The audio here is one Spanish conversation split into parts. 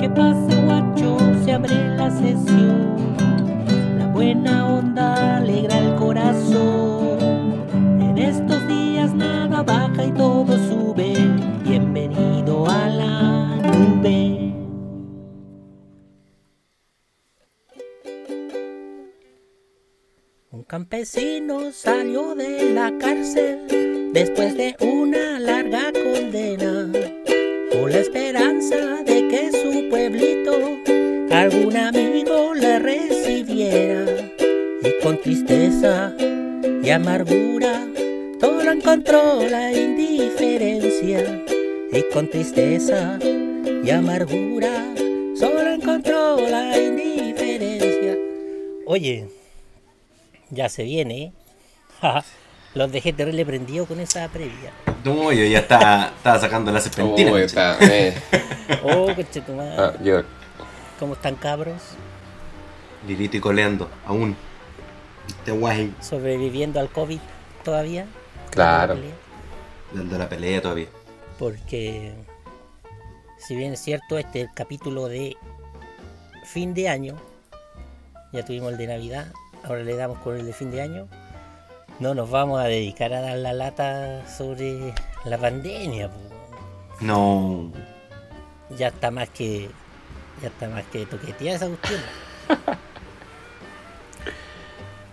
¿Qué pasa, guacho? Se abre la sesión. La buena onda alegra el corazón. En estos días nada baja y todo sube. Bienvenido a la nube. Un campesino salió de la cárcel después de una larga condena, con la esperanza de que su pueblito algún amigo le recibiera. Y con tristeza y amargura todo encontró la indiferencia. Y con tristeza y amargura solo encontró la indiferencia. Oye, ya se viene, ¿eh? Los dejé terrible prendido con esa previa. No, yo ya estaba, estaba sacando la serpentina. Uy, está, eh. Oh. Ah, yo, ¿Cómo están cabros? Lilito y coleando, aún. Este guay ¿Sobreviviendo al COVID todavía? Claro. dando la pelea todavía. Porque, si bien es cierto, este es el capítulo de fin de año, ya tuvimos el de Navidad, ahora le damos con el de fin de año, no nos vamos a dedicar a dar la lata sobre la pandemia. po. No. Ya está más que. Ya está más que toqueteada esa cuestión.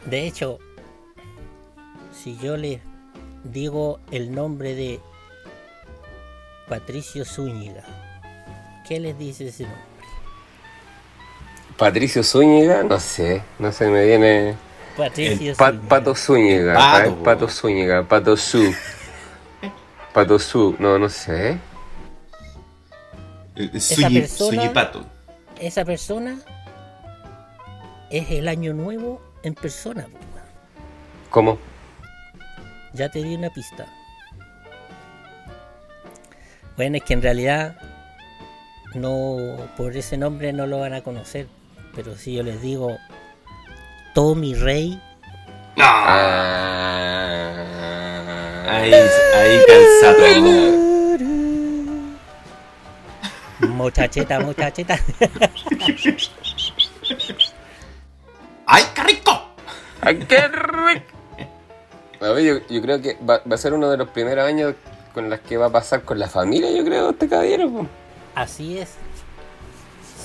De hecho, si yo les digo el nombre de Patricio Zúñiga, ¿qué les dice ese nombre? Patricio Zúñiga, no sé, no sé, me viene. Patricio Pa- Zúñiga. Pato Zúñiga, Pato, po. Pato Zúñiga, Pato Su. Pato Su, no, no sé. Eh, Suñi, persona- Suñipato. Esa persona es el año nuevo en persona. ¿Cómo? Ya te di una pista. Bueno, es que en realidad no por ese nombre no lo van a conocer. Pero si yo les digo Tommy Rey, Ah. Ahí, ahí calza todo. muchacheta, muchacheta. ¡Ay, qué rico! ¡Ay, qué rico! A ver, yo, yo creo que va, va a ser uno de los primeros años con las que va a pasar con la familia, yo creo, este caballero. Así es,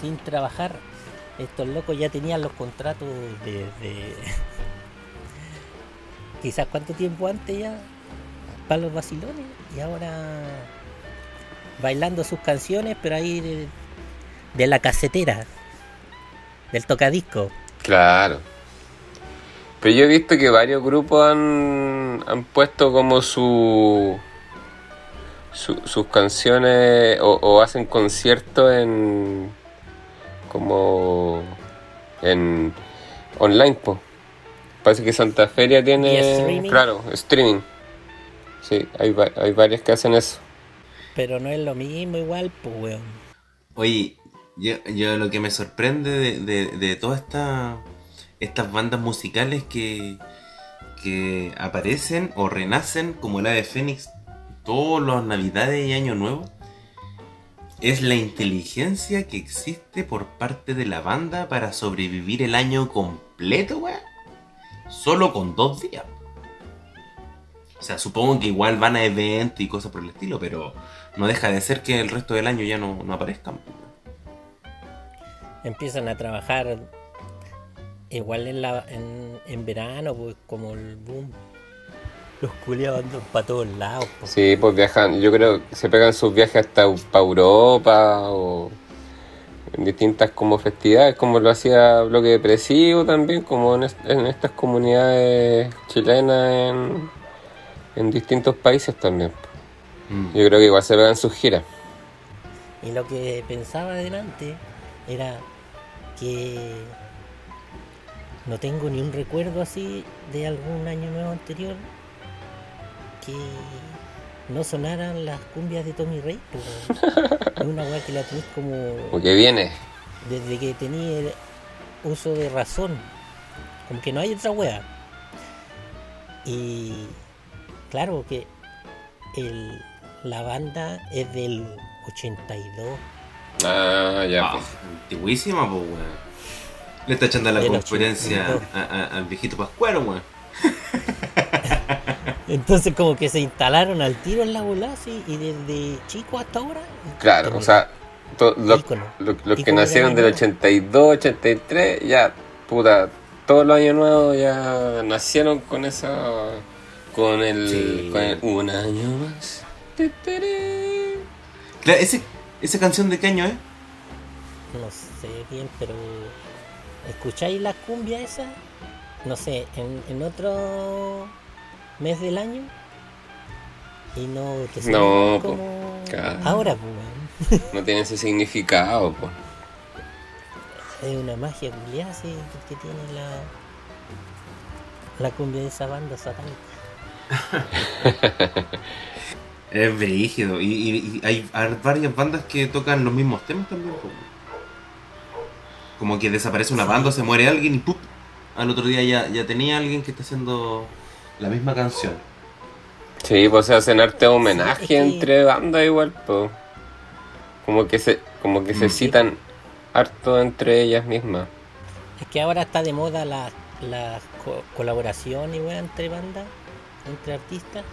sin trabajar. Estos locos ya tenían los contratos desde quizás cuánto tiempo antes ya para los vacilones y ahora bailando sus canciones, pero ahí de, de la casetera, del tocadisco. Claro. Pero yo he visto que varios grupos han, han puesto como su, su- sus canciones o hacen conciertos en como en online pues. Parece que Santa Feria ¿Y tiene streaming? claro, streaming. Sí, hay, hay varias que hacen eso. Pero no es lo mismo igual, pues weón. Oye, yo, yo lo que me sorprende de, de, de todas esta- estas bandas musicales que, que aparecen o renacen como la de Fénix todos los navidades y año nuevo es la inteligencia que existe por parte de la banda para sobrevivir el año completo, weón. Solo con dos días. O sea, supongo que igual van a eventos y cosas por el estilo, pero no deja de ser que el resto del año ya no, no aparezcan. Empiezan a trabajar igual en, la, en, en verano, pues como el boom. Los culiados andan para todos lados. pues. Sí, pues viajan, yo creo que se pegan sus viajes hasta para Europa o en distintas como festividades, como lo hacía Bloque Depresivo también, como en, est- en estas comunidades chilenas en, en distintos países también. Mm. Yo creo que igual se pegan sus giras. Y lo que pensaba adelante era que no tengo ni un recuerdo así de algún año nuevo anterior que no sonaran las cumbias de Tommy Rey. Es una weá que la tenés como Porque viene. desde que tenía el uso de razón. Como que no hay otra wea. Y claro que el- la banda es del 82. Ah, ya. Ah, pues. antiguísima, pues, weón. Le está echando la conferencia 82. a- a- al viejito Pascuero, weón. Entonces como que se instalaron al tiro en la bola así, y desde chico hasta ahora. Claro, o sea, to- los, Ícono. los- los que nacieron del nuevo. 82, 83, ya, puta, todos los años nuevos ya nacieron con esa. con el. Sí. con el un año más. Claro, ese, esa canción de qué año es? No sé bien, pero ¿escucháis la cumbia esa? No sé, en, en otro mes del año. Y no te No, po, como claro. ahora, pues. No tiene ese significado, pues. Es una magia culiada sí, que tiene la la cumbia de esa banda satánica. Es brígido. Y, y- y hay, hay varias bandas que tocan los mismos temas también. po. Como que desaparece una banda, se muere alguien y ¡pup! al otro día ya, ya tenía alguien que está haciendo la misma canción. Sí, pues se hacen arte homenaje entre bandas igual, pues. Como que se, como que se Mm. citan harto entre ellas mismas. Es que ahora está de moda la, la co- colaboración y weón, entre bandas, entre artistas.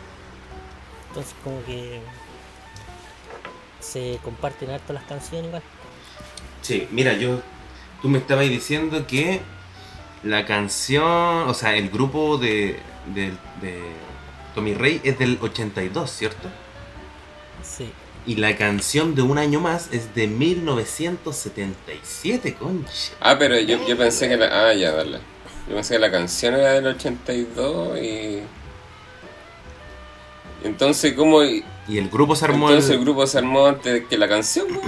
Entonces como que se comparten harto las canciones igual. Sí, mira, yo. Tú me estabas diciendo que la canción, o sea, el grupo de, de, de Tommy Rey es del 82, ¿cierto? Sí. Y la canción de un año más es de 1977, concha. Ah, pero yo, yo pensé que la. Ah, ya, dale. Yo pensé que la canción era del 82 y. Entonces, ¿cómo.? Y el grupo se armó. Entonces el- el grupo se armó antes que la canción, ¿no?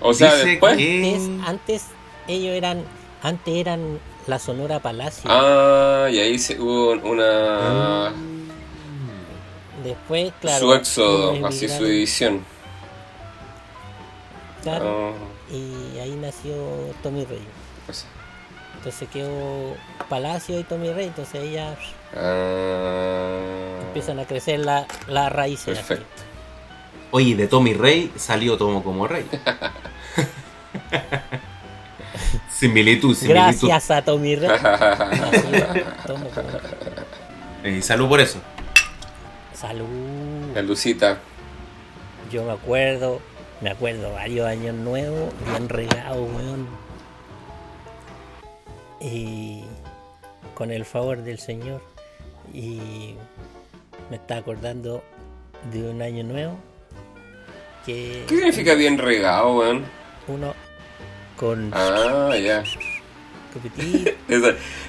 O sea, Dice después. que- Antes, antes ellos eran, antes eran la Sonora Palacio. Ah, y ahí se, hubo una. Después, claro. su éxodo, así su división. claro, Ah, Y ahí nació Tommy Rey. pues, Entonces quedó Palacio y Tommy Rey. Entonces ellas ah, empiezan a crecer la- las raíces. así. Perfecto. Oye, de Tommy Rey salió Tomo como Rey. similitud, similitud. Gracias a Tommy Rey. Así, tomo como- Eh, salud por eso. Salud. La Lucita. Yo me acuerdo, me acuerdo varios años nuevos, bien regados, weón. Y con el favor del Señor. Y me está acordando de un año nuevo que ¿Qué significa bien regado, weón? uno con Ah, ya.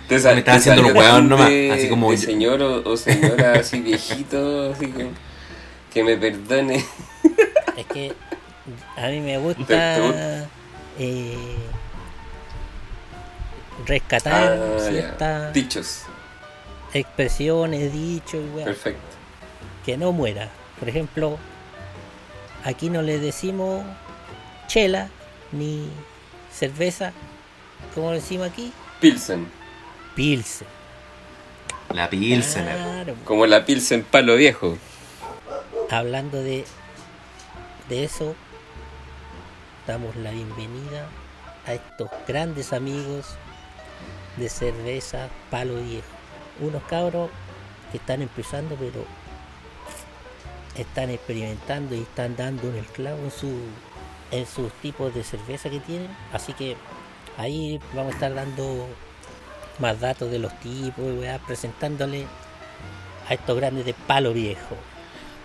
Te, Me estaba haciendo los tan nomás, así como de señor o, o señora así viejito, así que, que me perdone. es que a mí me gusta ¿Te- te eh, rescatar Ah, ciertas Dichos. expresiones, dichos, y weá. Perfecto. que no muera. Por ejemplo, aquí no le decimos chela ni cerveza, como decimos aquí, Pilsen. pilsen. La Pilsener. Claro. Como la Pilsen palo viejo. Hablando de, de eso, damos la bienvenida a estos grandes amigos de cerveza palo viejo. Unos cabros que están empezando, pero están experimentando y están dando en el clavo en su en sus tipos de cerveza que tienen. Así que ahí vamos a estar dando más datos de los tipos y weá, presentándole a estos grandes de palo viejo.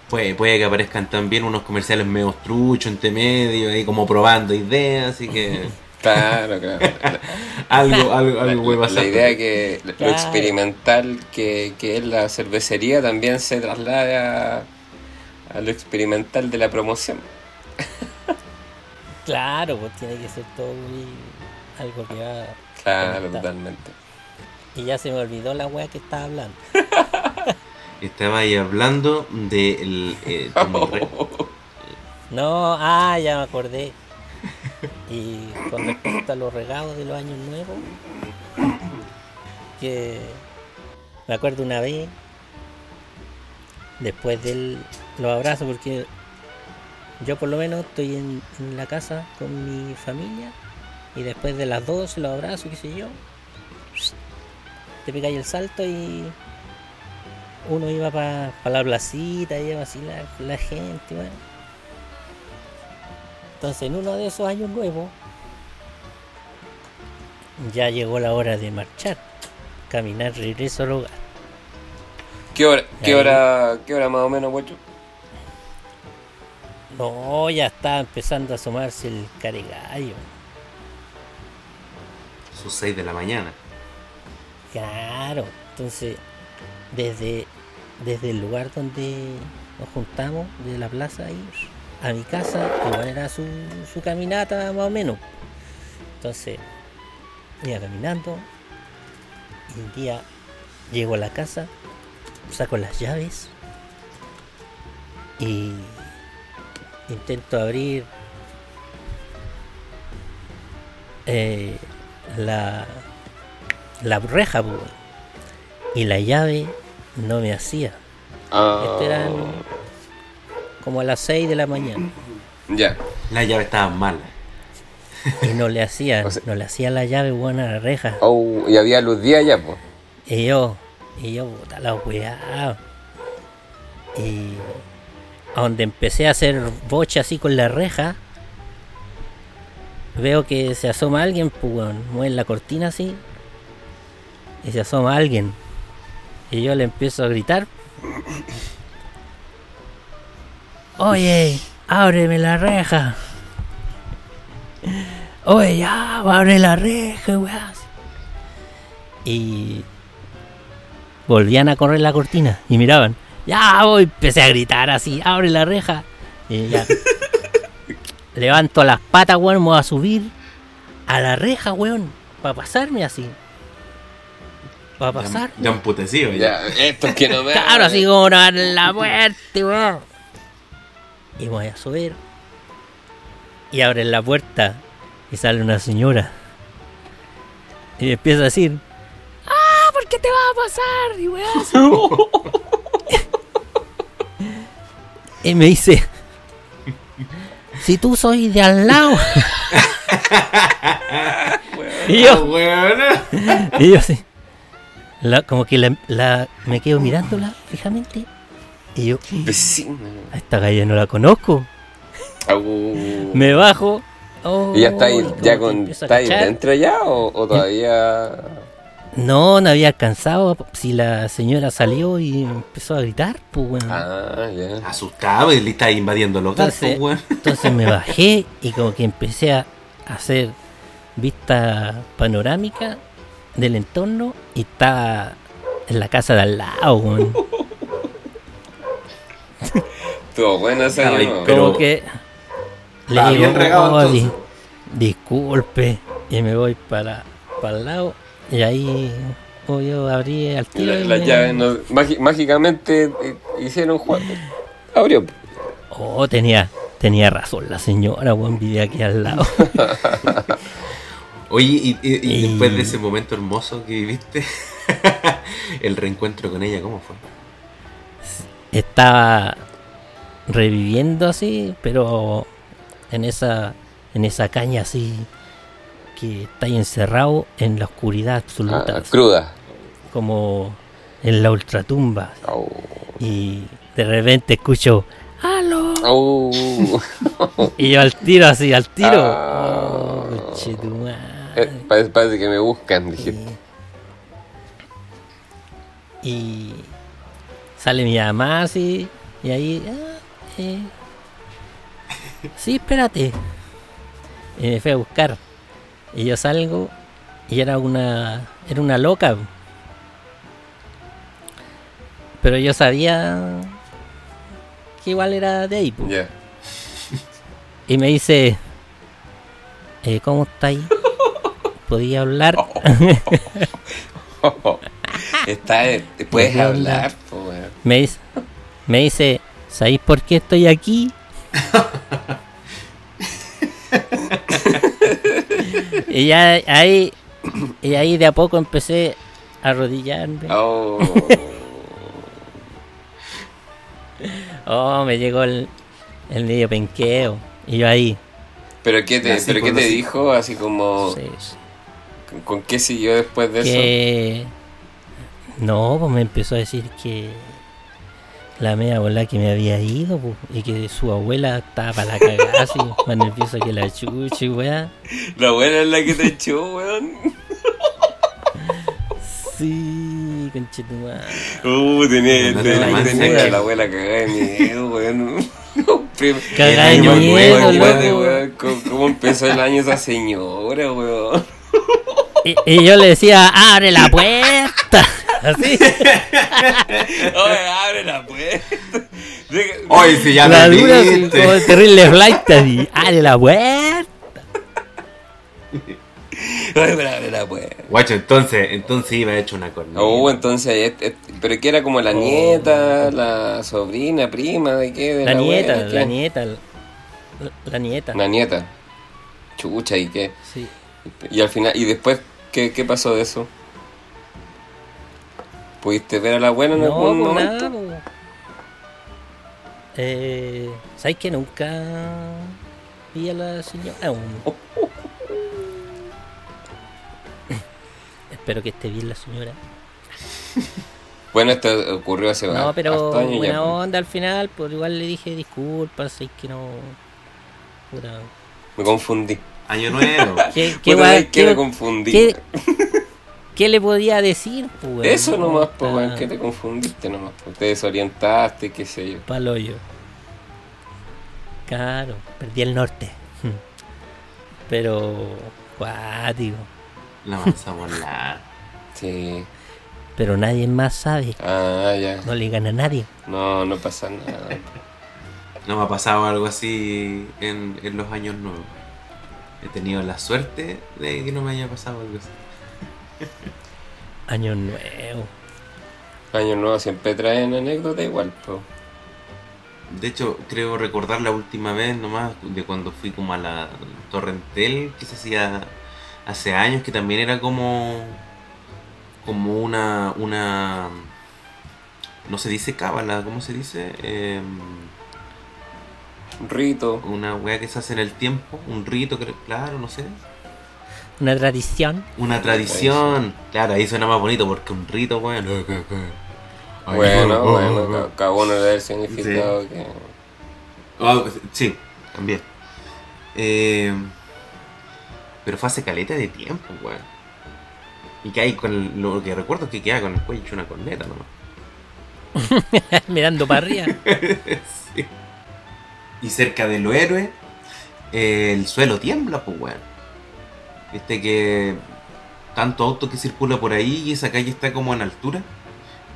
Puede, puede que aparezcan también unos comerciales medio truchos entre medio, ahí como probando ideas, así que Claro, claro. algo, algo, algo puede la idea que lo Claro. experimental que, que es la cervecería también se traslade a, a lo experimental de la promoción. Claro, pues tiene que ser todo muy algo que va. Claro, conectado. totalmente. Y ya se me olvidó la weá que estaba hablando. Estaba ahí hablando del eh. No, ah, ya me acordé. Y con respecto a los regalos de los años nuevos, que me acuerdo una vez después de los abrazos, porque yo por lo menos estoy en, en la casa con mi familia y después de las 12 los abrazos, qué sé yo, te pegáis el salto y uno iba para la placita, iba así la, la gente, bueno. Entonces en uno de esos años nuevos ya llegó la hora de marchar, caminar regreso al hogar. ¿Qué hora, qué hora, qué hora más o menos, guacho? No, ya está empezando a asomarse el caregallo. Sus 6 de la mañana. Claro, entonces desde, desde el lugar donde nos juntamos, de la plaza ahí, a mi casa, igual era su, su caminata más o menos. Entonces, iba caminando y un día llego a la casa, saco las llaves y intento abrir eh, la, la reja po, y la llave no me hacía. Ah, Esto eran como a las 6 de la mañana Ya. Las llaves estaban malas. y no le hacía, O sea- no le hacía la llave buena a la reja. Oh, y había luz día ya, pues. Y yo, y yo, puta la weá. Y a donde empecé a hacer bocha así con la reja, veo que se asoma alguien, pues la cortina así, y se asoma alguien. Y yo le empiezo a gritar. Oye, ábreme la reja. Oye, ya, abre la reja, weá. Y volvían a correr la cortina y miraban. Ya voy, empecé a gritar así, abre la reja. Y ya. Levanto las patas, weón, me voy a subir a la reja, weón, para pasarme así. Para Ya, pasar. ya emputecido. Ya. Ya, esto es que no me. Claro, así como no abren la puerta, weón. Y me voy a subir. Y abren la puerta y sale una señora. Y me empieza a decir, ¡Ah! ¿Por qué te va a pasar? Y weón, así. Y me dice, si tú soy de al lado. y Ah, yo, weón. y yo la- como que la, la- me quedo mirándola fijamente. Y yo, a esta calle no la conozco. Me bajo. oh, ¿Y ya está ahí, como ya con, está ahí dentro ya o, o todavía? No, no había alcanzado. Si la señora salió y empezó a gritar, pues bueno. Ah, ya. Asustado y le está invadiendo los gatos, Entonces, weón. entonces me bajé y como que empecé a hacer vista panorámica del entorno y estaba en la casa de al lado, weón. Estuvo bueno ese Estaba ahí, año. pero- como que le digo, bien regado, "Oh, entonces". di- disculpe, y me voy para, para el lado y ahí oh, yo abrí al tiro. La- y Las me- llaves no- mági- mágicamente eh, hicieron juego. Abrió. Oh, tenía, tenía razón la señora, weón, vivía aquí al lado. Oye, y, y- y Y- después de ese momento hermoso que viviste, el reencuentro con ella, ¿cómo fue? Estaba reviviendo así, pero en esa, en esa caña así que está ahí encerrado en la oscuridad absoluta, Ah, cruda. como en la ultratumba. Au. Y de repente escucho ¡Aló! Au. Y yo al tiro así, al tiro. Ah. Oh. Eh, parece, parece que me buscan, dije. Y, y sale mi mamá así, y ahí, ah, eh, sí, espérate. Y me fue a buscar. Y yo salgo, y era una, era una loca. Pero yo sabía que igual era de ahí. Ya. Y me dice, eh, ¿cómo está ahí? ¿Podía hablar? Está, puedes ¿Qué onda? hablar, weón. Me dice, me dice, ¿sabéis por qué estoy aquí? y ya ahí, y ahí de a poco empecé a arrodillarme. Oh. Oh, me llegó el, el medio penqueo. Y yo ahí. ¿Pero qué te, pero qué te así. dijo? Así como... sí, ¿con- ¿Con qué siguió después de eso? que. No, pues me empezó a decir que. La media bola que me había ido, pues, y que su abuela estaba para la cagada, así, más nerviosa que la chucha, y weá. La abuela es la que te echó, weón. Sí, conchetumar. Uh, tenía, No, no, tenía, no, tenía la abuela cagada de miedo, weón. Cagada de miedo, weón, ¿Cómo, cómo empezó el año esa señora, weón? Y, y yo le decía, abre la puerta. Así. Oye, abre la puerta. Oye, si ya la me dura, así, viste. como el terrible flight, así. Abre la puerta. Oye, pero abre la puerta. Guacho, entonces, entonces iba hecho una corneta. Oh, entonces, pero que era como la nieta, la sobrina, prima, ¿de qué? De La nieta, abuela, la nieta. La, la nieta. La nieta. Chucha, ¿y qué? Sí. Y al final, ¿y después qué, qué pasó de eso? ¿Pudiste ver a la abuela en No, algún momento? nada. Eh, ¿Sabes que nunca vi a la señora? aún? Espero que esté bien la señora. Bueno, esto ocurrió hace No, pero buena ya. onda al final, pues igual le dije disculpas, sé que no. Puta. Me confundí. Año nuevo. ¿Qué, qué, guay- qué- me confundí. qué- qué le podía decir, pues? Eso nomás, pues, weón, que te confundiste nomás, pues, te desorientaste, qué sé yo. Pa'l hoyo. Claro, perdí el norte. Pero, cuático. La mansa volar. Sí. Pero nadie más sabe. Ah, ya. No le gana a nadie. No, no pasa nada. No me ha pasado algo así en, en los años nuevos. He tenido la suerte de que no me haya pasado algo así. Año nuevo. Año nuevo siempre traen anécdota igual, pues. De hecho, creo recordar la última vez nomás de cuando fui como a la Torrentel, que se hacía hace años, que también era como como una una no se dice cábala, ¿cómo se dice? Em, Un rito. una weá que se hace en el tiempo, un rito, claro, no sé. Una tradición. Una tradición. Claro, ahí suena más bonito porque un rito, weón. Ay, Bueno, oh, oh, bueno, oh, ca- cada uno le da el significado que. Ah, pues, sí, también. Eh, pero fue hace caleta de tiempo, weón. Y que hay con el- lo que recuerdo es que queda con el cuello hecho una corneta nomás. Mirando para arriba. Sí. Y cerca de los héroes, eh, el suelo tiembla, pues, weón. Viste que tanto auto que circula por ahí y esa calle está como en altura,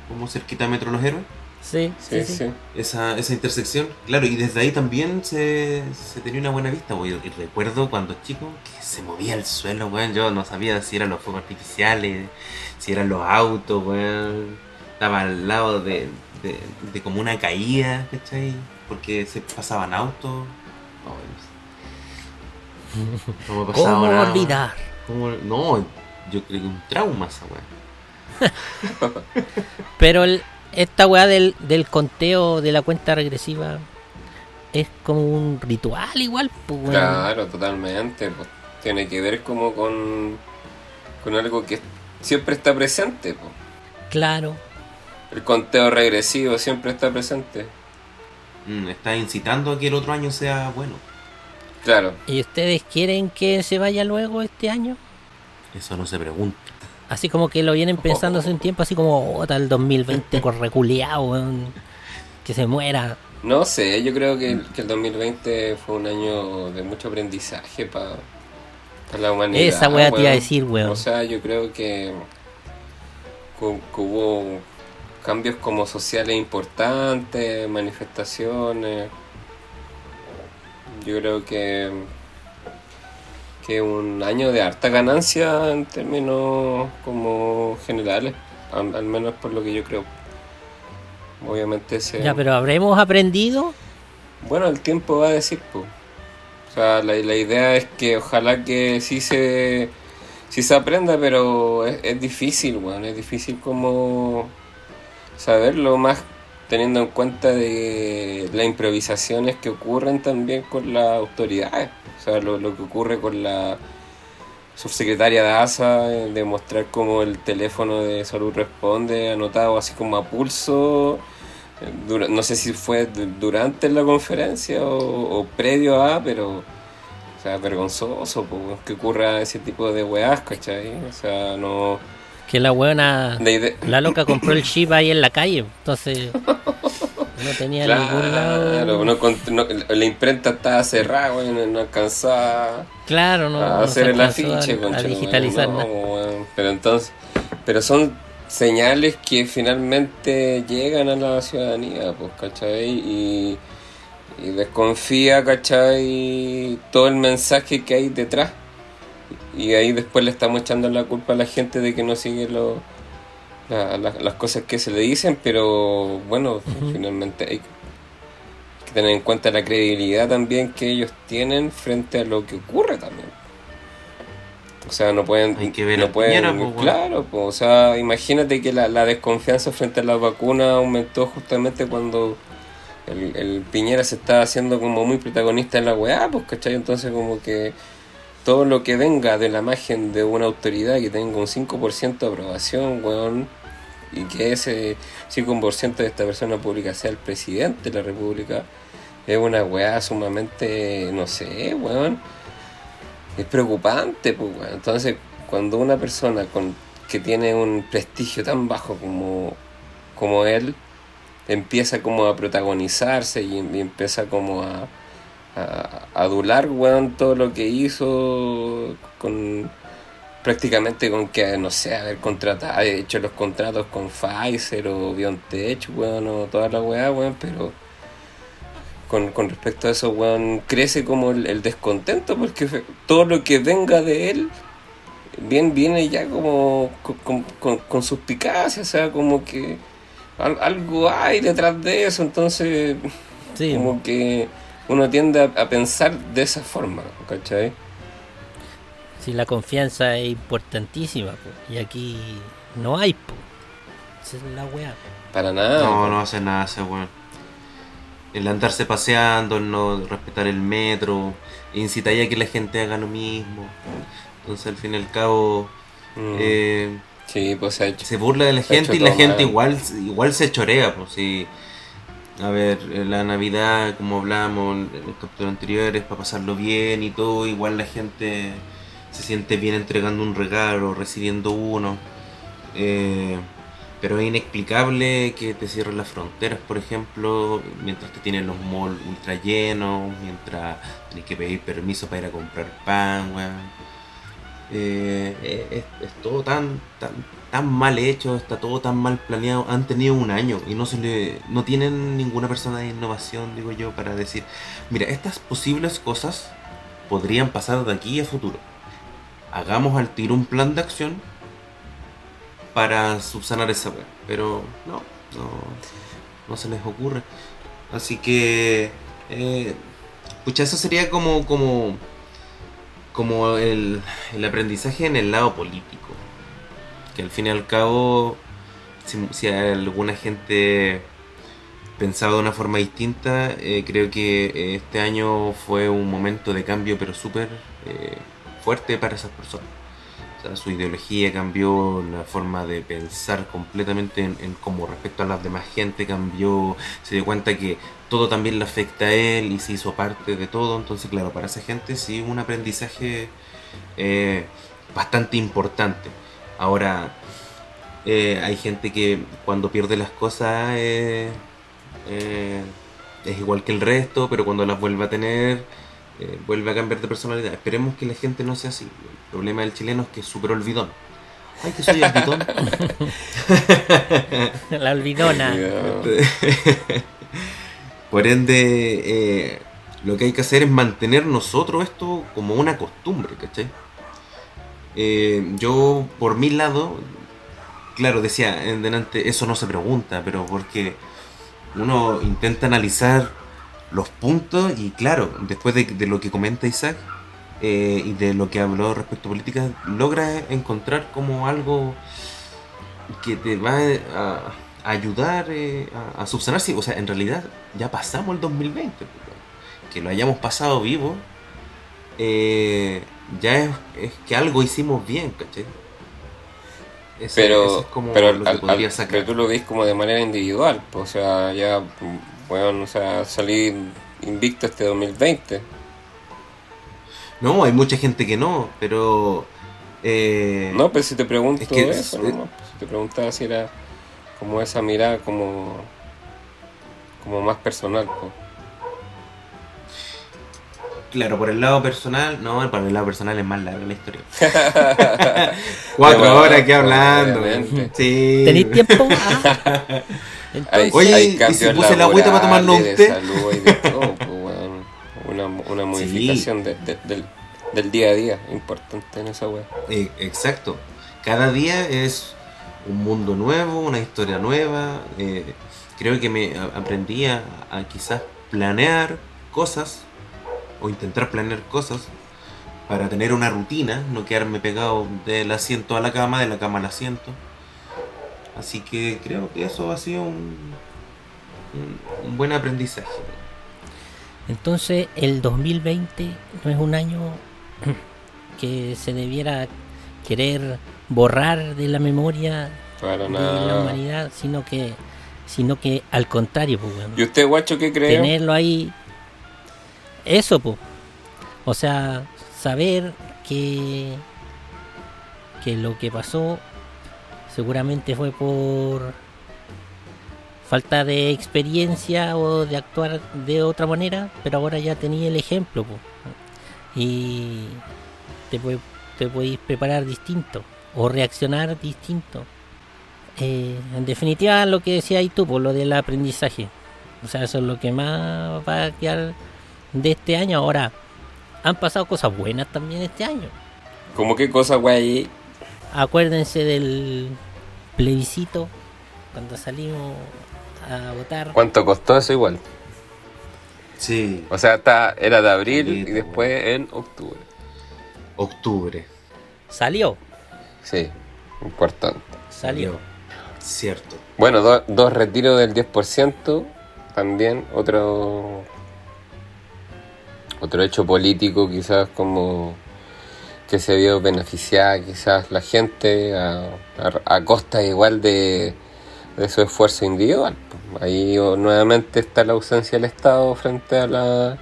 como cerquita de Metro Los Héroes. Sí, Sí, sí, esa, esa intersección. Claro, y desde ahí también se, se tenía una buena vista, weón. Y recuerdo cuando chico que se movía el suelo, weón. Yo no sabía si eran los fuegos artificiales, si eran los autos, weón. Estaba al lado de, de, de como una caída, ¿cachai? Porque se pasaban autos. ¿Cómo olvidar? ¿Cómo? No, yo creo que un trauma esa weón. Pero el, esta weá del, del conteo de la cuenta regresiva es como un ritual igual, pues weón. Claro, totalmente. pues, tiene que ver como con, con algo que siempre está presente. pues. Claro. El conteo regresivo siempre está presente. Mm, está incitando a que el otro año sea bueno. Claro. ¿Y ustedes quieren que se vaya luego este año? Eso no se pregunta. Así como que lo vienen pensando hace un tiempo, así como, oh, tal 2020 correculeado. Que se muera. No sé, yo creo que, que el 2020 fue un año de mucho aprendizaje para la humanidad. Esa weá te iba a decir, weón. O sea, yo creo que, que- que hubo cambios como sociales importantes, manifestaciones. Yo creo que que un año de harta ganancia en términos como generales, al, al menos por lo que yo creo. Obviamente se... Ya, pero ¿habremos aprendido? Bueno, el tiempo va a decir, pues. O sea, la, la idea es que ojalá que sí se, sí se aprenda, pero es, es difícil, weón. Es difícil como saberlo más teniendo en cuenta de las improvisaciones que ocurren también con las autoridades. O sea, lo, lo que ocurre con la subsecretaria de ASA, eh, de mostrar cómo el teléfono de salud responde, anotado así como a pulso. eh, no sé si fue du- durante la conferencia o, o previo a, pero o sea, vergonzoso po, que ocurra ese tipo de weás, ¿cachai? O sea, no... Que la weona, La loca compró el chip ahí en la calle, entonces no tenía ningún lado. Claro, no no- la imprenta estaba cerrada, weón, no, alcanzaba Claro, no, a hacer el afiche, a, a digitalizar. Pero entonces, pero son señales que finalmente llegan a la ciudadanía, pues, ¿cachai? Y, y desconfía, ¿cachai? Todo el mensaje que hay detrás. Y ahí después le estamos echando la culpa a la gente de que no sigue lo, la- la- las cosas que se le dicen, pero bueno, finalmente hay que tener en cuenta la credibilidad también que ellos tienen frente a lo que ocurre también. O sea, no pueden... Hay que ver no pueden, Piñera, pues, bueno. Claro, pues, o sea, imagínate que la, la desconfianza frente a las vacunas aumentó justamente cuando el, el Piñera se estaba haciendo como muy protagonista en la weá, pues, ¿cachai? Entonces como que todo lo que venga de la imagen de una autoridad que tenga un 5% de aprobación, weón, y que ese 5% de esta persona pública sea el presidente de la república, es una weá sumamente, no sé, weón, es preocupante, pues, weón. Entonces, cuando una persona con que tiene un prestigio tan bajo como, como él, empieza como a protagonizarse y, empieza como a, a, a adular, weón, todo lo que hizo con prácticamente con que, no sé, haber contratado, haber hecho los contratos con Pfizer o BioNTech, weón, o toda la weá, weón, pero con, con respecto a eso, weón, crece como el, el descontento porque todo lo que venga de él bien viene ya como con, con, con- suspicacia, o sea, como que al- algo hay detrás de eso, entonces Sí, como que uno tiende a, a pensar de esa forma, ¿cachai? Sí, la confianza es importantísima, po, y aquí no hay, po. Esa es la weá. Para nada. No, no hace nada ese weón. El andarse paseando, el no respetar el metro, incita ya que la gente haga lo mismo. Entonces al fin y al cabo Mm. eh, sí, pues se se burla de la gente y la gente mal. igual, igual se chorea, pues sí. A ver, la Navidad, como hablamos en los capítulos anteriores, para pasarlo bien y todo, igual la gente se siente bien entregando un regalo, recibiendo uno. Eh, pero es inexplicable que te cierren las fronteras, por ejemplo, mientras te tienen los malls ultra llenos, mientras tienes que pedir permiso para ir a comprar pan. Eh, eh, es, es todo tan, tan, tan mal hecho, está todo tan mal planeado. Han tenido un año y no se le, no tienen ninguna persona de innovación, digo yo, para decir, mira, estas posibles cosas podrían pasar de aquí a futuro. Hagamos al tiro un plan de acción para subsanar esa. Pero no, no, no se les ocurre. Así que, eh, eso sería como, como, como el, el aprendizaje en el lado político. Que al fin y al cabo, si, si alguna gente pensaba de una forma distinta, eh, creo que eh, este año fue un momento de cambio, pero súper eh, fuerte para esas personas. Su ideología cambió, la forma de pensar completamente en, en cómo respecto a las demás gente cambió, se dio cuenta que todo también le afecta a él y se hizo parte de todo, entonces claro, para esa gente sí un aprendizaje eh, bastante importante. Ahora, eh, hay gente que cuando pierde las cosas eh, es igual que el resto, pero cuando las vuelve a tener eh, vuelve a cambiar de personalidad. Esperemos que la gente no sea así. El problema del chileno es que es súper olvidón. Ay, que soy olvidón. La olvidona. Por ende, eh, lo que hay que hacer es mantener nosotros esto como una costumbre, ¿cachai? Eh, yo, por mi lado, claro, decía en delante, eso no se pregunta, pero porque uno intenta analizar los puntos y claro, después de, de lo que comenta Isaac eh, y de lo que habló respecto a política, logra encontrar como algo que te va a, ayudar eh, a, a subsanarse. O sea, en realidad ya pasamos el 2020. pues, Que lo hayamos pasado vivo, eh, ya es, es que algo hicimos bien, ¿cachai? Ese- Pero, es como pero, lo que al- podría al- sacar. pero tú lo ves como de manera individual, pues, o sea, ya, bueno, o sea, salí invicto este 2020. No, hay mucha gente que no, pero... eh, No, pero si te pregunto es que eso, es- ¿no? Pues, si te preguntaba si era como esa mirada como, como más personal, pues. Claro, por el lado personal, no, por el lado personal es más larga la historia. Cuatro Bueno, horas aquí hablando. Sí. ¿Tenéis tiempo? Ah. Entonces, Oye, hay ¿y la agüita para tomarnos un té? salud y de todo, pues, una, una modificación de- de- del, del día a día importante en esa wea. Eh, exacto. Cada día es un mundo nuevo, una historia nueva. eh, creo que me aprendí a, a quizás planear cosas o intentar planear cosas para tener una rutina, no quedarme pegado del asiento a la cama, de la cama al asiento. Así que creo que eso ha sido un, un, un buen aprendizaje. entonces el 2020 no es un año que se debiera querer borrar de la memoria Para de la humanidad, sino que sino que al contrario, pues. ¿Y usted, guacho, qué cree? tenerlo ahí. Eso, pues. O sea, saber que, que lo que pasó seguramente fue por falta de experiencia o de actuar de otra manera, pero ahora ya tenía el ejemplo, y te, podéis preparar distinto o reaccionar distinto. Eh, en definitiva, lo que decía ahí tú, por lo del aprendizaje. O sea, eso es lo que más va a quedar de este año. Ahora, han pasado cosas buenas también este año. ¿Cómo qué cosa, güey? Acuérdense del plebiscito cuando salimos a votar. ¿Cuánto costó eso igual? Sí, O sea, está, era de abril Sí, y después en octubre. octubre. Salió, Sí, importante. salió. Cierto. Bueno, do- dos retiros del 10%, también otro otro hecho político quizás como que se vio beneficiada quizás la gente a, a- a costa igual de, de su esfuerzo individual. Ahí nuevamente está la ausencia del Estado frente a la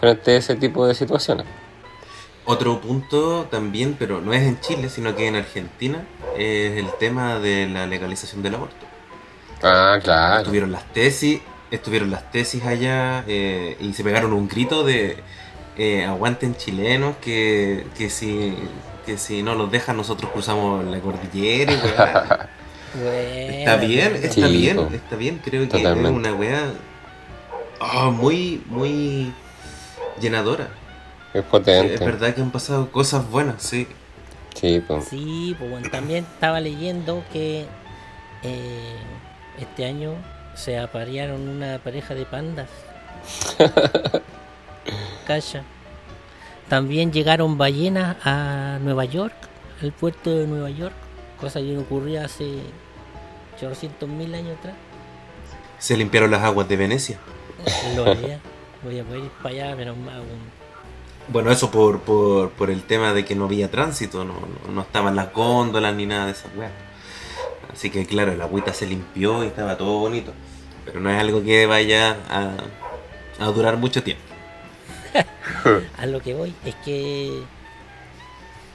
frente a ese tipo de situaciones. Otro punto también, pero no es en Chile, sino que en Argentina, es el tema de la legalización del aborto. Ah, claro. Estuvieron las tesis, estuvieron las tesis allá eh, y se pegaron un grito de eh, aguanten chilenos que, que si que si no los dejan nosotros cruzamos la cordillera weá. Está bien, está Sí, bien, está bien, creo que Totalmente. es una weá ah, muy, muy llenadora. Es Sí, potente. es verdad que han pasado cosas buenas, sí. Sí, pues. Sí, pues bueno, también estaba leyendo que eh, este año se aparearon una pareja de pandas. Calla. También llegaron ballenas a Nueva York, al puerto de Nueva York, cosa que no ocurría hace 800 mil años atrás. Se limpiaron las aguas de Venecia. Lo veía. Voy a poder ir para allá, menos mal. Bueno, eso por, por, por el tema de que no había tránsito, no, no, no estaban las góndolas ni nada de esas weas. Así que claro, el agüita se limpió y estaba todo bonito. Pero no es algo que vaya a, a durar mucho tiempo. A lo que voy es que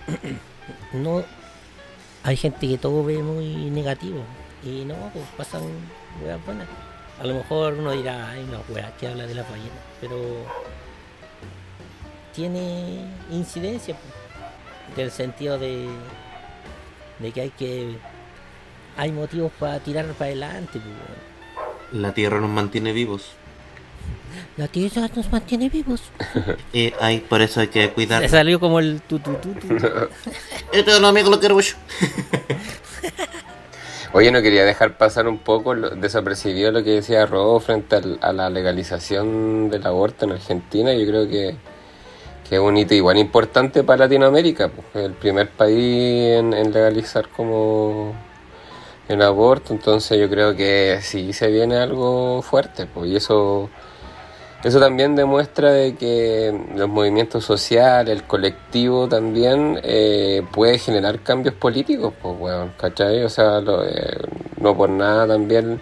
no hay gente que todo ve muy negativo y no, pues pasan weas buenas. A lo mejor uno dirá, ay no, wea, que habla de las ballenas, pero tiene incidencia pues, del sentido de, de que hay que hay motivos para tirar para adelante. pues. La tierra nos mantiene vivos. La tierra nos mantiene vivos. Y hay, por eso hay que cuidar. Se salió como el tutu. Esto es un amigo lo quiero mucho. Oye, no quería dejar pasar un poco lo- desapercibido lo que decía Robo frente al- a la legalización del aborto en Argentina. Yo creo que, que es un hito igual importante para Latinoamérica. pues, el primer país en, en legalizar como el aborto, entonces yo creo que sí se viene algo fuerte, pues, y eso eso también demuestra de que los movimientos sociales, el colectivo también eh, puede generar cambios políticos, pues bueno, ¿cachai? O sea, eh, no por nada también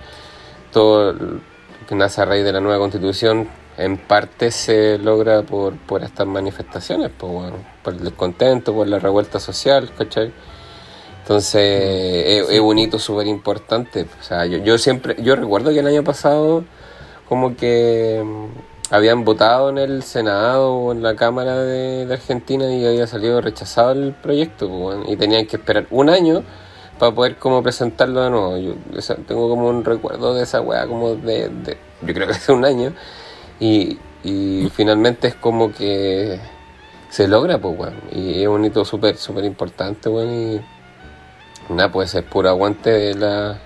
todo lo que nace a raíz de la nueva constitución en parte se logra por, por estas manifestaciones, pues bueno, por el descontento, por la revuelta social, ¿cachai? Entonces es, es, un hito súper importante. O sea, yo, yo siempre, yo recuerdo que el año pasado como que mm, habían votado en el Senado o en la Cámara de, Argentina y había salido rechazado el proyecto pues, y tenían que esperar un año para poder como presentarlo de nuevo. Yo tengo como un recuerdo de esa weá como de, yo creo que hace un año y, y finalmente es como que se logra pues bueno y es un hito súper súper importante bueno y nada pues es puro aguante de la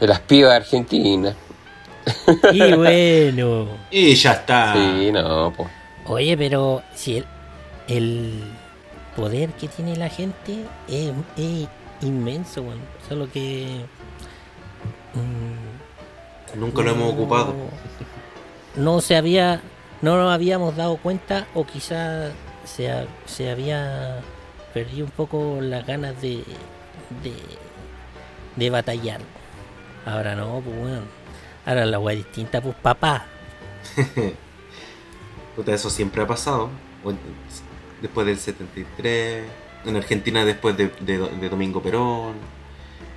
de las pibas argentinas y bueno. Y ya está. Sí, no. Oye, pero si el, el poder que tiene la gente es, es inmenso, bueno. Solo que. Mmm, Nunca lo hemos ocupado. No se había. No nos habíamos dado cuenta, o quizás se, se había perdido un poco las ganas de, de, de batallar. Ahora no, pues bueno Ahora la weá distinta, pues papá. Puta, eso siempre ha pasado. Después del 73. En Argentina después de, Domingo Perón.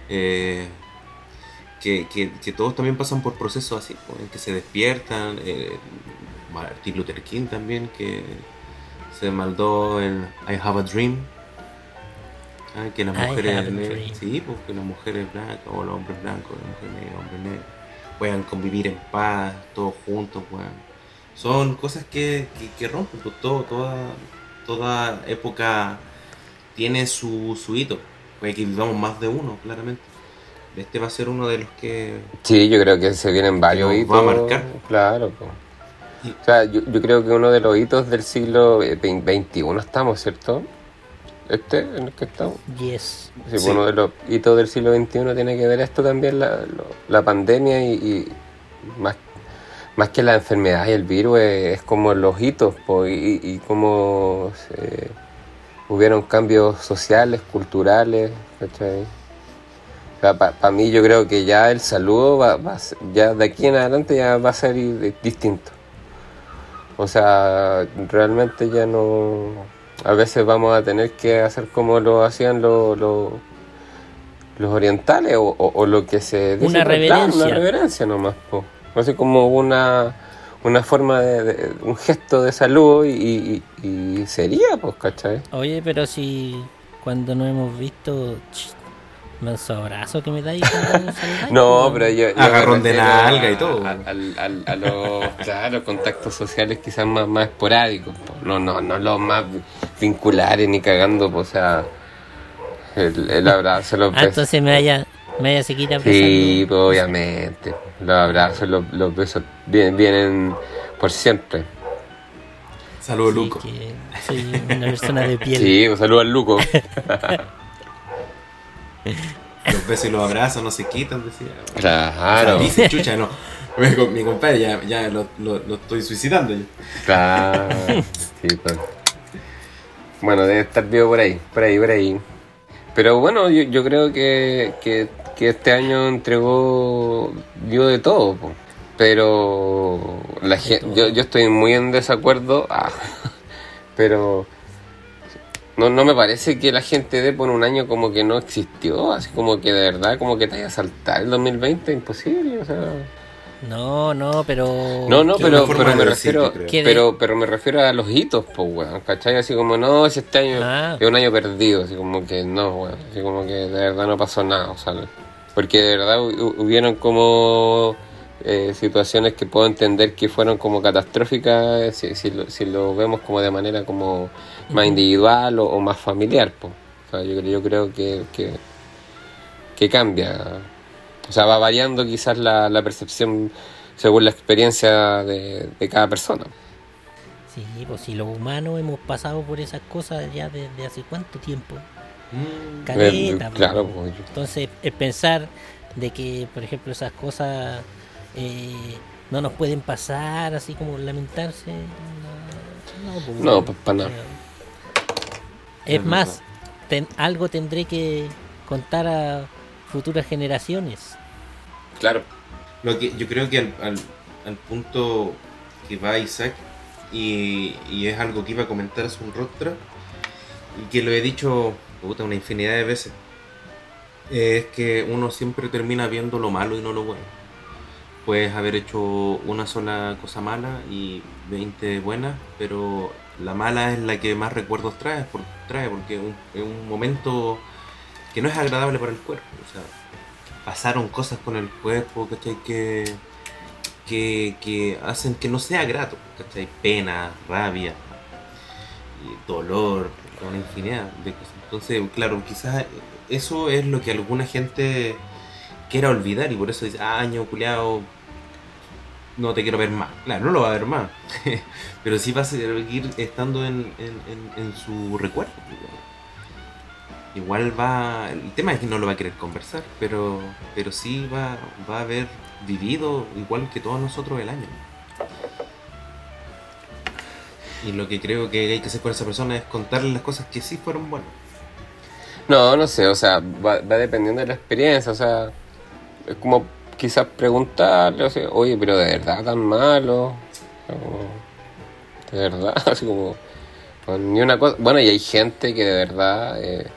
Eh, que, todos también pasan por procesos así, en que se despiertan. Eh, Martin Luther King también, que se maldó en I Have a Dream. Ah, que las mujeres sí, porque las mujeres blancas, o los hombres blancos, las mujeres negras, hombres negros puedan convivir en paz, todos juntos, Son cosas que, que, rompen, pues, todo, toda, toda época tiene su, su hito. Puede que vivamos más de uno, claramente. Este va a ser uno de los que... Sí, yo creo que se vienen varios hitos. Va a marcar. Claro. O sea, yo, yo creo que uno de los hitos del siglo XXI estamos, ¿cierto? Este en el que estamos. Yes. Sí, sí. Uno de los hitos del siglo XXI tiene que ver esto también, la, la pandemia y, más, más que la enfermedad y el virus, es, como los hitos y, y cómo hubieron cambios sociales, culturales, Para mí yo creo que ya el saludo va, va ya de aquí en adelante ya va a ser distinto. O sea, realmente ya no a veces vamos a tener que hacer como lo hacían los, los, orientales o, lo que se dice. Una reverencia. una reverencia nomás. Po. Así como una, una forma de, un gesto de salud y, sería, pues, ¿cachai? Oye, pero si cuando no hemos visto Manso abrazo que me dais. no, pero yo. Agarrón de nalga y todo. A, los, contactos sociales quizás más, más esporádicos. No, no, no los más vinculares ni cagando, o sea. El, el abrazo, los ah, entonces me vaya, me vaya a seguir Sí, pues, obviamente. Los abrazos, los, los besos vienen, vienen por siempre. Saludos, Luco. soy una persona de piel. Sí, pues saludos al Luco. Los besos y los abrazos no se quitan, decía. Claro. dice, chucha, no. Mi compadre ya, ya lo, lo, lo, estoy suicidando. Yo. Claro. Sí, pues. Bueno, debe estar vivo por ahí, por ahí, por ahí. Pero bueno, yo, yo creo que, que, que, este año entregó, dio de todo. Po. Pero la gente, yo, yo estoy muy en desacuerdo. Ah, pero no, no me parece que la gente dé por un año como que no existió, así como que de verdad como que te haya saltado el 2020, imposible, o sea... No, no, pero... No, no, pero, pero me refiero pero, pero me refiero a los hitos, pues, weón, ¿cachai? Así como, no, si este año ah. es un año perdido, así como que no, weón, así como que de verdad no pasó nada, o sea, porque de verdad hubieron como eh, situaciones que puedo entender que fueron como catastróficas si, si, lo, si lo vemos como de manera como más individual o, más familiar. pues O sea, yo, yo creo que, que, cambia. O sea, va variando quizás la, la percepción según la experiencia de, de, cada persona. Sí, pues si los humanos hemos pasado por esas cosas ya desde hace cuánto tiempo. Mm, caleta. claro, po. pues, Entonces, el pensar de que, por ejemplo, esas cosas eh, no nos pueden pasar, así como lamentarse, no, no, pues, No, pues, para nada. Es Es más, ten- algo tendré que contar a futuras generaciones. claro. Lo que yo creo que al, al- al punto que va Isaac, y, y es algo que iba a comentar hace un rostro, y que lo he dicho puta, una infinidad de veces, es que uno siempre termina viendo lo malo y no lo bueno. Puedes haber hecho una sola cosa mala y 20 buenas, pero la mala es la que más recuerdos trae, por, trae porque es un, momento que no es agradable para el cuerpo. O sea, pasaron cosas con el cuerpo, ¿cachai? Que, que, que hacen que no sea grato, ¿cachai? Pena, rabia, dolor, una infinidad de cosas. Entonces, claro, quizás eso es lo que alguna gente quiera olvidar y por eso dice, ah, año culiao, no te quiero ver más. Claro, no lo va a ver más, pero sí va a seguir estando en, en- en- su recuerdo. Igual va. El tema es que no lo va a querer conversar, pero, pero sí va, va a haber vivido igual que todos nosotros el año. Y lo que creo que hay que hacer con esa persona es contarle las cosas que sí fueron buenas. No, no sé, o sea, va, va dependiendo de la experiencia, o sea, es como quizás preguntarle, o sea, oye, pero de verdad tan malo, de verdad, así como, pues, ni una cosa, bueno, y hay gente que de verdad eh,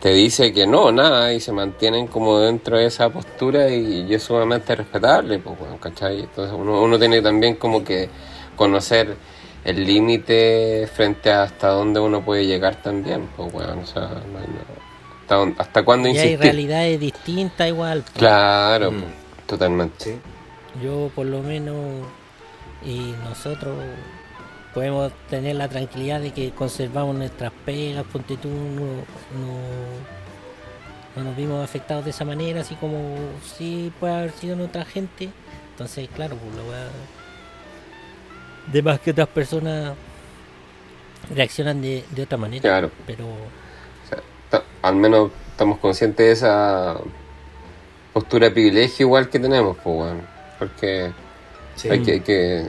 te dice que no, nada, y se mantienen como dentro de esa postura y, y es sumamente respetable, pues, bueno, ¿cachai? Entonces uno, uno tiene también como que conocer el límite frente a hasta dónde uno puede llegar también, pues bueno, o sea, no hay nada. Hasta, hasta cuándo Y hay insistir. realidades distintas igual. po. Claro, Mm. pues, totalmente. Sí. Yo por lo menos y nosotros podemos tener la tranquilidad de que conservamos nuestras pegas, ponte tú, no, no, no nos vimos afectados de esa manera, así como si puede haber sido en otra gente. Entonces, claro, pues lo va de más que otras personas reaccionan de, de otra manera. Claro. Pero al menos estamos conscientes de esa postura de privilegio igual que tenemos, pues bueno, porque Sí. hay, que, hay que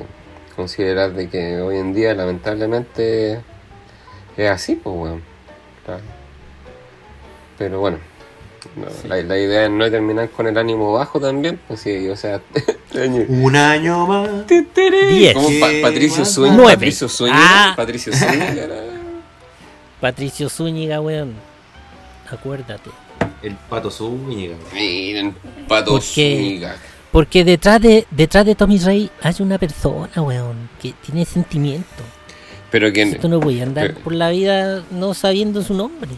considerar de que hoy en día lamentablemente es así, pues bueno. Claro. Pero bueno, no, la, la idea es no terminar con el ánimo bajo también, pues sí, o sea, este año- Un año más. Diez. como Pa- ¿Qué Patricio Zúñiga, Nueve. Patricio Zúñiga, Ah. Patricio Zúñiga era- Patricio Zúñiga, weón, acuérdate. El pato Zúñiga. Miren, Pato ¿Por qué? Zúñiga. Porque detrás de detrás de Tommy Rey hay una persona, weón, que tiene sentimiento. Pero que Tú no voy a andar pero- por la vida no sabiendo su nombre.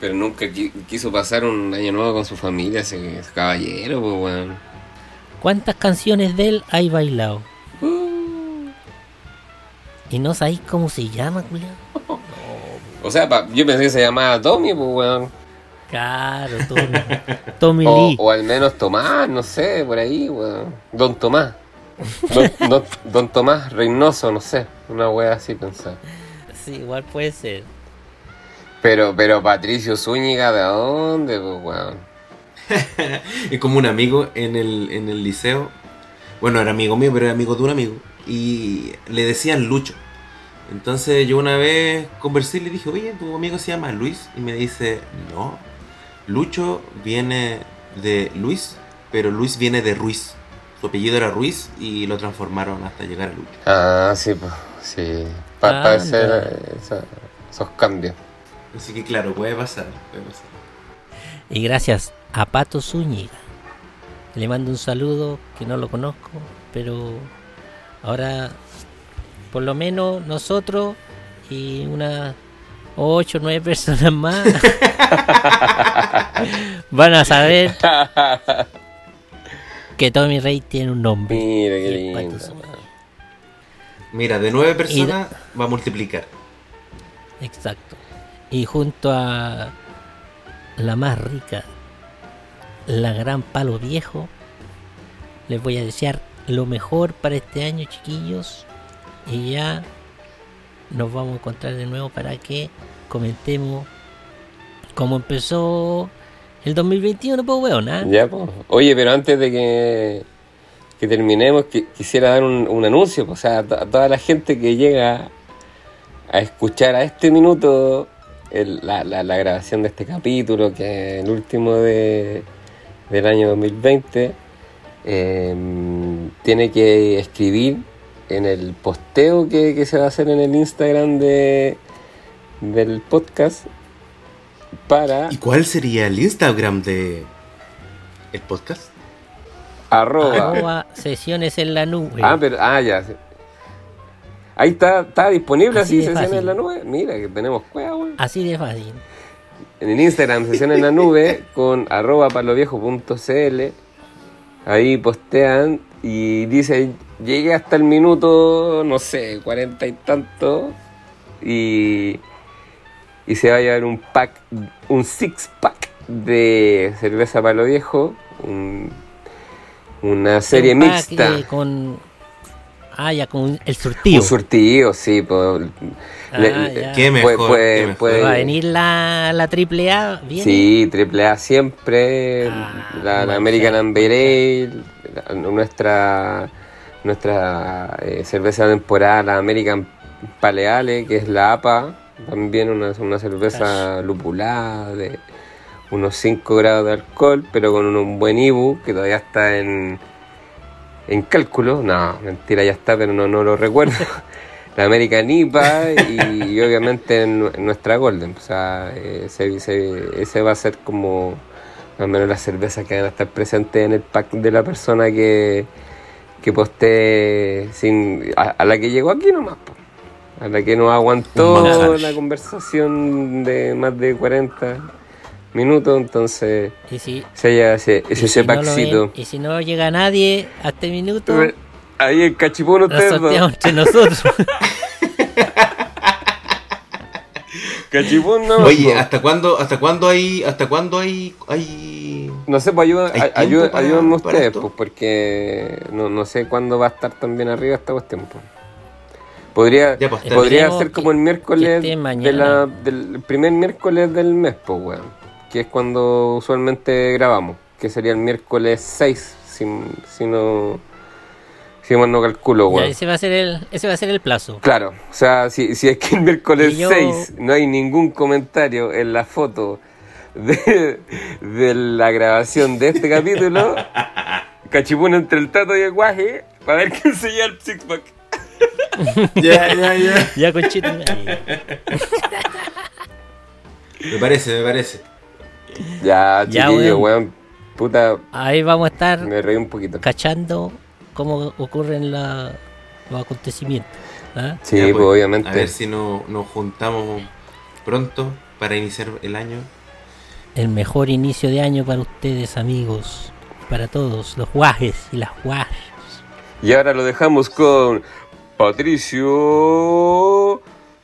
Pero nunca qui- quiso pasar un año nuevo con su familia, ese, ese caballero, pues, weón. ¿Cuántas canciones de él hay bailado? Uh. Y no sabéis cómo se llama, culiao. O sea, pa- yo pensé que se llamaba Tommy, pues, weón. Claro, Tommy. Tommy O, Lee. o al menos Tomás, no sé, por ahí, weón. Don Tomás. Don, don- don Tomás Reynoso, no sé. Una wea así pensar. Sí, igual puede ser. Pero, pero Patricio Zúñiga, ¿de dónde, pues, weón? Es como un amigo en el, en el liceo. Bueno, era amigo mío, pero era amigo de un amigo. Y le decían Lucho. Entonces yo una vez conversé y le dije, oye, tu amigo se llama Luis. Y me dice, no. Lucho viene de Luis, pero Luis viene de Ruiz. Su apellido era Ruiz y lo transformaron hasta llegar a Lucho. Ah, sí, pues, sí. Para hacer eh, esa- esos cambios. Así que claro, puede pasar. Puede pasar. Y gracias a Pato Zúñiga. Le mando un saludo que no lo conozco, pero ahora por lo menos nosotros y unas 8 o 9 personas más van a saber que Tommy Rey tiene un nombre. Mira, qué lindo. Mira, de nueve personas va a multiplicar. Exacto. Y junto a la más rica, la gran palo viejo, les voy a desear lo mejor para este año, chiquillos. Y ya nos vamos a encontrar de nuevo para que comentemos como empezó el 2021, pues weón, ¿ah? Ya, pues. Oye, pero antes de que, que terminemos, qui- quisiera dar un, un anuncio. pues, O sea, a to- a toda la gente que llega a escuchar a este minuto la, la- grabación de este capítulo, que es el último de, del año 2020, eh, tiene que escribir en el posteo que, que se va a hacer en el Instagram de, del podcast para ¿Y cuál sería el Instagram de el podcast? arroba Arroba sesiones en la nube. Ah, pero, ah, ya. Ahí está, está disponible Así sesiones fácil. en la nube. Mira que tenemos cueva. Así de fácil. En el Instagram, sesiones en la nube, con arroba paloviejo.cl. Ahí postean y dice, llegué hasta el minuto, no sé, cuarenta y tanto. Y, y se va a llevar un pack, un six pack de cerveza palo viejo. un- una serie Un pack, mixta. eh, con. Ah, ya, con el surtido. Un surtido, sí. pues, Ah, le-. Qué mejor, puede- qué mejor. puede- Va a venir la, la triple A. ¿viene? Sí, triple A siempre, Ah, la, la American Amber Ale, nuestra nuestra eh, cerveza temporada, la American Paleale, que es la APA, también una, una cerveza lupulada de unos 5 grados de alcohol, pero con un, un buen IBU que todavía está en, en cálculo. No, mentira, ya está, pero no, no lo recuerdo. la American IPA y, y obviamente en, en nuestra Golden. O sea, eh, ese, ese- ese va a ser como más o menos las cervezas que van a estar presentes en el pack de la persona que, que postee sin, a, a la que llegó aquí nomás. po. A la que nos aguantó la conversación de más de 40 minutos, entonces Y si, se haya ese, y ese si no y si no llega nadie a este minuto, Ahí el cachipún lo ustedes entre nosotros. Cachipún no. Oye, po. ¿hasta cuándo, hasta cuándo hay, hasta cuándo hay, hay No sé, pues ayuden, ¿Hay ay- tiempo ayuden- para- ayúdenme para ustedes, esto? pues, porque no, no sé cuándo va a estar tan bien arriba esta cuestión. Pues. Podría, Ya, pues, podría ser como el miércoles de la, del primer miércoles del mes, pues, weón. Que es cuando usualmente grabamos, que sería el miércoles 6, si, si no si mal no calculo, Ya, weón. ese va a ser el, ese va a ser el plazo. Claro, o sea, si, si es que el miércoles yo- 6 no hay ningún comentario en la foto de, de la grabación de este capítulo, cachipún entre el tato y el guaje, para ver quién se lleva el six pack. Ya, ya, ya. Ya conchito. Me parece, me parece. Ya, Ya, chiquillo, weón. weón. Puta, Ahí vamos a estar me reí un poquito. cachando cómo ocurren la- los acontecimientos. ¿ah? Sí, Ya, pues, obviamente. A ver si no, nos juntamos pronto para iniciar el año. El mejor inicio de año para ustedes, amigos. Para todos, los guajes y las guajes. Y ahora lo dejamos con Patricio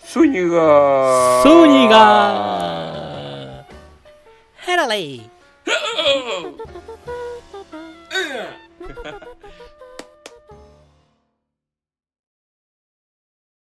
Zúñiga. ¡Zúñiga! ¡Hérale!